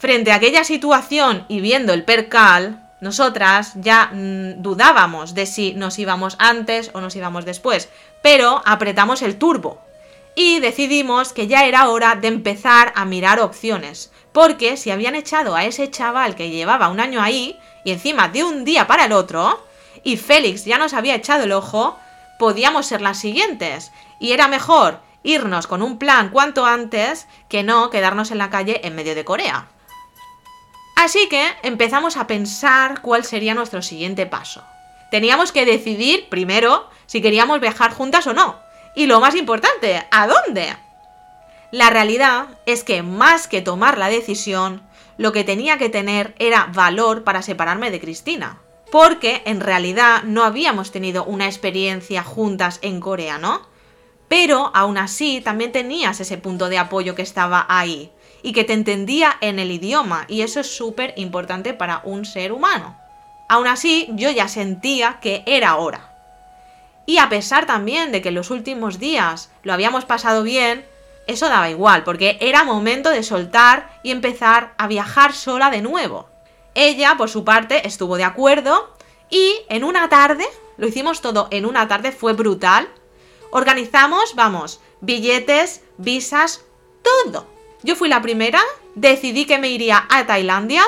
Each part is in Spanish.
Frente a aquella situación y viendo el percal, nosotras ya mm, dudábamos de si nos íbamos antes o nos íbamos después, pero apretamos el turbo y decidimos que ya era hora de empezar a mirar opciones, porque si habían echado a ese chaval que llevaba un año ahí, y encima de un día para el otro, y Félix ya nos había echado el ojo, podíamos ser las siguientes, y era mejor irnos con un plan cuanto antes que no quedarnos en la calle en medio de Corea. Así que empezamos a pensar cuál sería nuestro siguiente paso. Teníamos que decidir primero si queríamos viajar juntas o no. Y lo más importante, ¿a dónde? La realidad es que más que tomar la decisión, lo que tenía que tener era valor para separarme de Cristina. Porque en realidad no habíamos tenido una experiencia juntas en Corea, ¿no? Pero aún así también tenías ese punto de apoyo que estaba ahí y que te entendía en el idioma y eso es súper importante para un ser humano. Aún así, yo ya sentía que era hora. Y a pesar también de que en los últimos días lo habíamos pasado bien, eso daba igual, porque era momento de soltar y empezar a viajar sola de nuevo. Ella, por su parte, estuvo de acuerdo y en una tarde, lo hicimos todo en una tarde, fue brutal. Organizamos, vamos, billetes, visas, todo. Yo fui la primera, decidí que me iría a Tailandia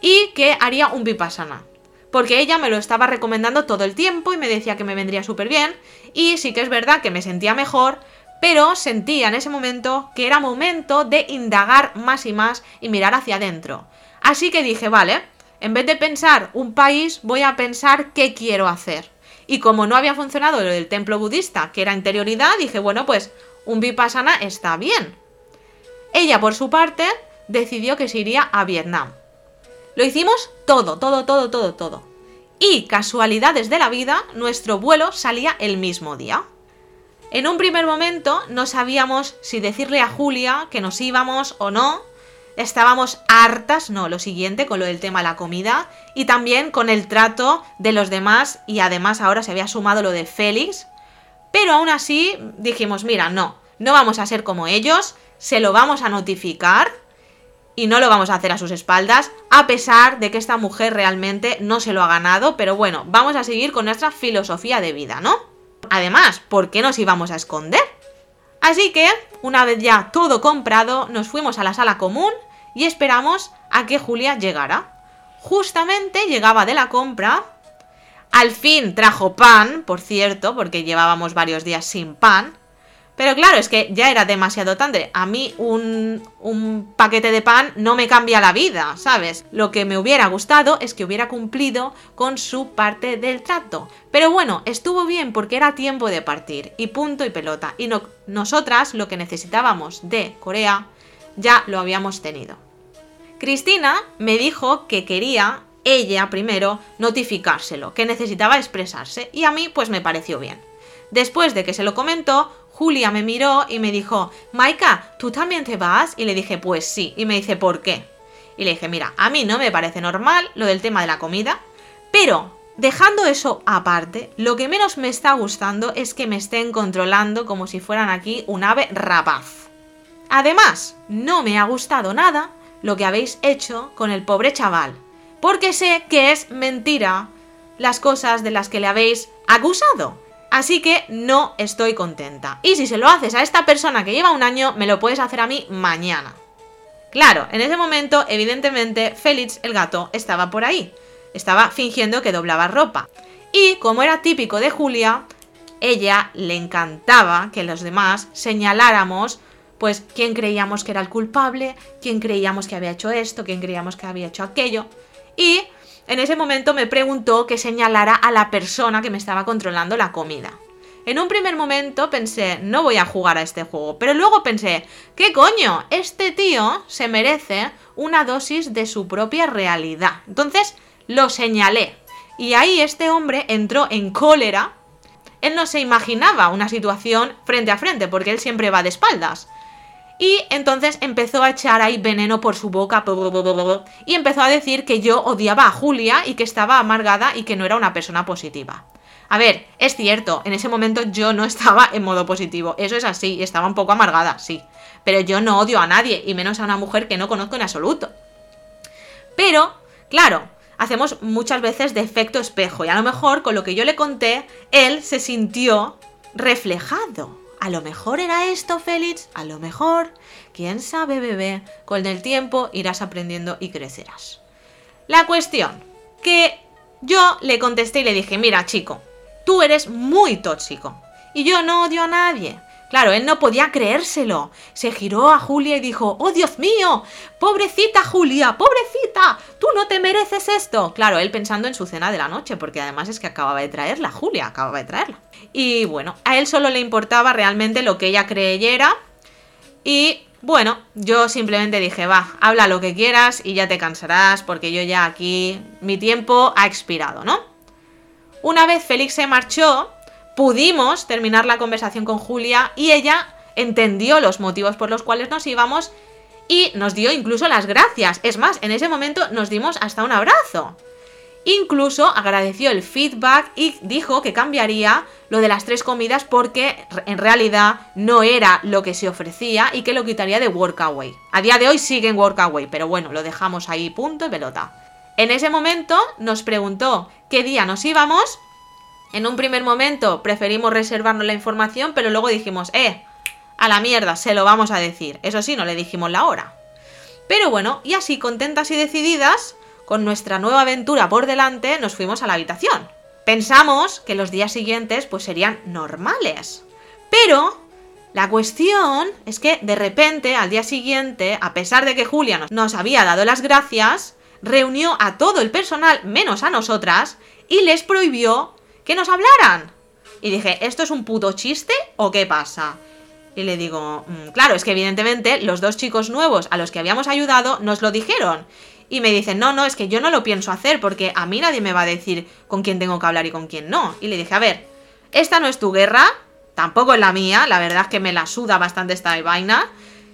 y que haría un vipassana. Porque ella me lo estaba recomendando todo el tiempo y me decía que me vendría súper bien. Y sí que es verdad que me sentía mejor, pero sentía en ese momento que era momento de indagar más y más y mirar hacia adentro. Así que dije, vale, en vez de pensar un país, voy a pensar qué quiero hacer. Y como no había funcionado lo del templo budista, que era interioridad, dije, bueno, pues un vipassana está bien. Ella, por su parte, decidió que se iría a Vietnam. Lo hicimos todo, todo, todo, todo, todo. Y casualidades de la vida, nuestro vuelo salía el mismo día. En un primer momento no sabíamos si decirle a Julia que nos íbamos o no. Estábamos hartas, no, lo siguiente, con lo del tema de la comida y también con el trato de los demás y además ahora se había sumado lo de Félix. Pero aún así dijimos, mira, no, no vamos a ser como ellos, se lo vamos a notificar y no lo vamos a hacer a sus espaldas, a pesar de que esta mujer realmente no se lo ha ganado, pero bueno, vamos a seguir con nuestra filosofía de vida, ¿no? Además, ¿por qué nos íbamos a esconder? Así que, una vez ya todo comprado, nos fuimos a la sala común y esperamos a que Julia llegara. Justamente llegaba de la compra. Al fin trajo pan, por cierto, porque llevábamos varios días sin pan. Pero claro, es que ya era demasiado tarde. A mí un, un, paquete de pan no me cambia la vida, ¿sabes? Lo que me hubiera gustado es que hubiera cumplido con su parte del trato. Pero bueno, estuvo bien porque era tiempo de partir. Y punto y pelota. Y no, nosotras lo que necesitábamos de Corea ya lo habíamos tenido. Cristina me dijo que quería ella primero notificárselo, que necesitaba expresarse. Y a mí pues me pareció bien. Después de que se lo comentó, Julia me miró y me dijo, Maika, ¿tú también te vas? Y le dije, pues sí. Y me dice, ¿por qué? Y le dije, mira, a mí no me parece normal lo del tema de la comida, pero dejando eso aparte, lo que menos me está gustando es que me estén controlando como si fueran aquí un ave rapaz. Además, no me ha gustado nada lo que habéis hecho con el pobre chaval, porque sé que es mentira las cosas de las que le habéis acusado. Así que no estoy contenta. Y si se lo haces a esta persona que lleva un año, me lo puedes hacer a mí mañana. Claro, en ese momento, evidentemente, Félix el gato estaba por ahí. Estaba fingiendo que doblaba ropa. Y como era típico de Julia, ella le encantaba que los demás señaláramos pues quién creíamos que era el culpable, quién creíamos que había hecho esto, quién creíamos que había hecho aquello. Y en ese momento me preguntó que señalara a la persona que me estaba controlando la comida. En un primer momento pensé, no voy a jugar a este juego, pero luego pensé, ¿qué coño? Este tío se merece una dosis de su propia realidad. Entonces lo señalé. Y ahí este hombre entró en cólera. Él no se imaginaba una situación frente a frente, porque él siempre va de espaldas. Y entonces empezó a echar ahí veneno por su boca y empezó a decir que yo odiaba a Julia y que estaba amargada y que no era una persona positiva. A ver, es cierto, en ese momento yo no estaba en modo positivo, eso es así, estaba un poco amargada, sí. Pero yo no odio a nadie, y menos a una mujer que no conozco en absoluto. Pero, claro, hacemos muchas veces de efecto espejo y a lo mejor con lo que yo le conté, él se sintió reflejado. A lo mejor era esto, Félix, a lo mejor, quién sabe, bebé, con el tiempo irás aprendiendo y crecerás. La cuestión, que yo le contesté y le dije, mira chico, tú eres muy tóxico y yo no odio a nadie. Claro, él no podía creérselo. Se giró a Julia y dijo, ¡Oh, Dios mío! ¡Pobrecita Julia! ¡Pobrecita! ¡Tú no te mereces esto! Claro, él pensando en su cena de la noche, porque además es que acababa de traerla, Julia acababa de traerla. Y bueno, a él solo le importaba realmente lo que ella creyera. Y bueno, yo simplemente dije, va, habla lo que quieras y ya te cansarás, porque yo ya aquí, mi tiempo ha expirado, ¿no? Una vez Félix se marchó, pudimos terminar la conversación con Julia y ella entendió los motivos por los cuales nos íbamos y nos dio incluso las gracias. Es más, en ese momento nos dimos hasta un abrazo. Incluso agradeció el feedback y dijo que cambiaría lo de las tres comidas porque en realidad no era lo que se ofrecía y que lo quitaría de Workaway. A día de hoy sigue en Workaway, pero bueno, lo dejamos ahí punto y pelota. En ese momento nos preguntó qué día nos íbamos en un primer momento preferimos reservarnos la información, pero luego dijimos, eh, a la mierda, se lo vamos a decir. Eso sí, no le dijimos la hora. Pero bueno, y así contentas y decididas, con nuestra nueva aventura por delante, nos fuimos a la habitación. Pensamos que los días siguientes pues serían normales. Pero la cuestión es que de repente, al día siguiente, a pesar de que Julia nos había dado las gracias, reunió a todo el personal menos a nosotras y les prohibió que nos hablaran. Y dije, ¿esto es un puto chiste o qué pasa? Y le digo, mm, claro, es que evidentemente los dos chicos nuevos a los que habíamos ayudado nos lo dijeron. Y me dicen, no, no, es que yo no lo pienso hacer porque a mí nadie me va a decir con quién tengo que hablar y con quién no. Y le dije, a ver, esta no es tu guerra, tampoco es la mía, la verdad es que me la suda bastante esta vaina.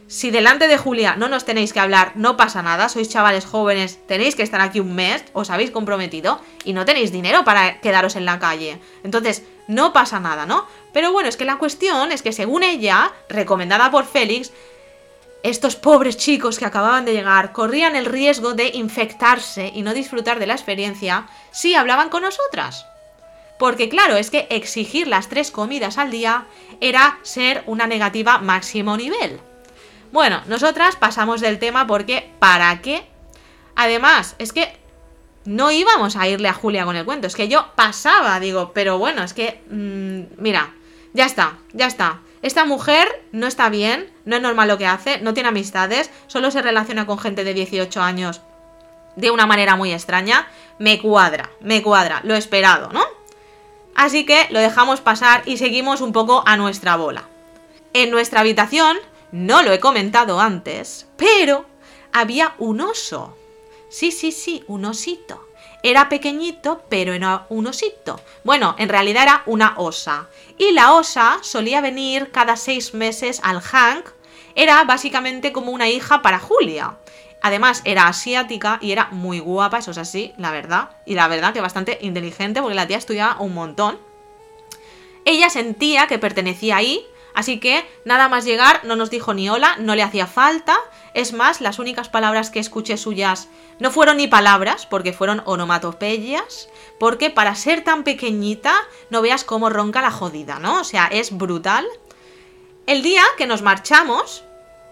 Si delante de Julia no nos tenéis que hablar, no pasa nada, sois chavales jóvenes, tenéis que estar aquí un mes, os habéis comprometido y no tenéis dinero para quedaros en la calle. Entonces, no pasa nada, ¿no? Pero bueno, es que la cuestión es que según ella, recomendada por Félix, estos pobres chicos que acababan de llegar corrían el riesgo de infectarse y no disfrutar de la experiencia si hablaban con nosotras. Porque claro, es que exigir las tres comidas al día era ser una negativa máximo nivel. Bueno, nosotras pasamos del tema porque ¿para qué? Además, es que no íbamos a irle a Julia con el cuento, es que yo pasaba, digo, pero bueno, es que, mm, mira, ya está, ya está. Esta mujer no está bien, no es normal lo que hace, no tiene amistades, solo se relaciona con gente de 18 años de una manera muy extraña. Me cuadra, me cuadra, lo esperado, ¿no? Así que lo dejamos pasar y seguimos un poco a nuestra bola. En nuestra habitación no lo he comentado antes, pero había un oso. Sí, sí, sí, un osito. Era pequeñito, pero era un osito. Bueno, en realidad era una osa. Y la osa solía venir cada seis meses al Hank. Era básicamente como una hija para Julia. Además, era asiática y era muy guapa, eso es así, la verdad. Y la verdad que bastante inteligente porque la tía estudiaba un montón. Ella sentía que pertenecía ahí Así que nada más llegar no nos dijo ni hola, no le hacía falta. Es más, las únicas palabras que escuché suyas no fueron ni palabras, porque fueron onomatopeyas, porque para ser tan pequeñita no veas cómo ronca la jodida, ¿no? O sea, es brutal. El día que nos marchamos,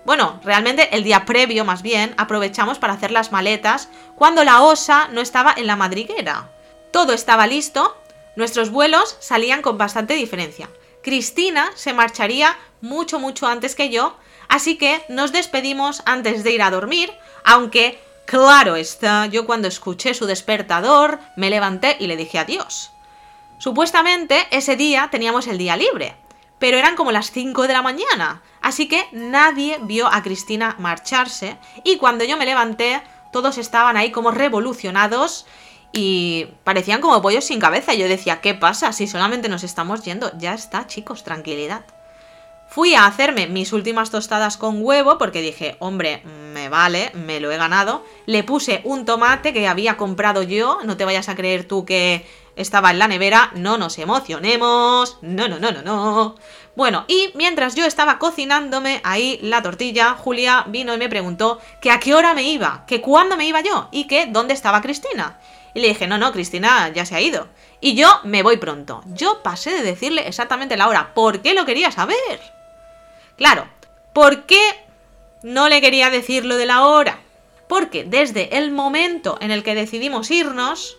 bueno, realmente el día previo más bien, aprovechamos para hacer las maletas cuando la osa no estaba en la madriguera. Todo estaba listo, nuestros vuelos salían con bastante diferencia. Cristina se marcharía mucho, mucho antes que yo, así que nos despedimos antes de ir a dormir, aunque, claro está, yo cuando escuché su despertador me levanté y le dije adiós. Supuestamente ese día teníamos el día libre, pero eran como las 5 de la mañana, así que nadie vio a Cristina marcharse y cuando yo me levanté todos estaban ahí como revolucionados y parecían como pollos sin cabeza. Yo decía, ¿qué pasa si solamente nos estamos yendo? Ya está, chicos, tranquilidad. Fui a hacerme mis últimas tostadas con huevo porque dije, hombre, me vale, me lo he ganado. Le puse un tomate que había comprado yo, no te vayas a creer tú que estaba en la nevera, no nos emocionemos, no, no, no, no, no. Bueno, y mientras yo estaba cocinándome ahí la tortilla, Julia vino y me preguntó que a qué hora me iba, que cuándo me iba yo y que dónde estaba Cristina. Y le dije, no, no, Cristina ya se ha ido. Y yo me voy pronto. Yo pasé de decirle exactamente la hora. ¿Por qué lo quería saber? Claro, ¿por qué no le quería decir lo de la hora? Porque desde el momento en el que decidimos irnos,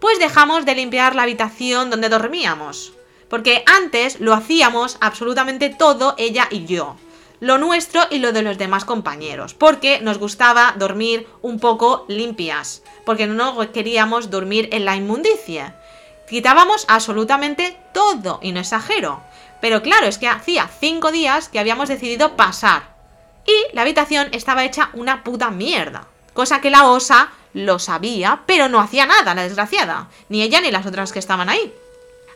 pues dejamos de limpiar la habitación donde dormíamos. Porque antes lo hacíamos absolutamente todo ella y yo. Lo nuestro y lo de los demás compañeros. Porque nos gustaba dormir un poco limpias. Porque no queríamos dormir en la inmundicia. Quitábamos absolutamente todo, y no exagero. Pero claro, es que hacía cinco días que habíamos decidido pasar. Y la habitación estaba hecha una puta mierda. Cosa que la osa lo sabía, pero no hacía nada, la desgraciada. Ni ella ni las otras que estaban ahí.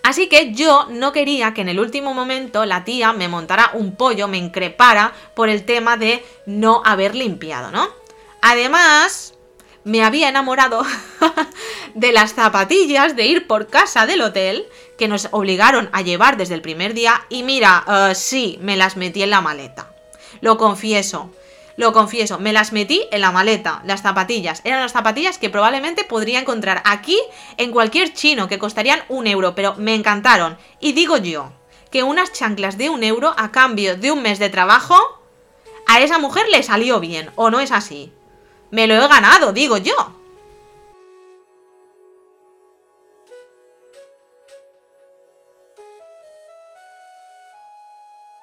Así que yo no quería que en el último momento la tía me montara un pollo, me increpara por el tema de no haber limpiado, ¿no? Además, me había enamorado de las zapatillas de ir por casa del hotel que nos obligaron a llevar desde el primer día y mira, eh, sí, me las metí en la maleta. Lo confieso, lo confieso, me las metí en la maleta, las zapatillas. Eran las zapatillas que probablemente podría encontrar aquí en cualquier chino, que costarían un euro, pero me encantaron. Y digo yo, que unas chanclas de un euro a cambio de un mes de trabajo, a esa mujer le salió bien, ¿o no es así? Me lo he ganado, digo yo.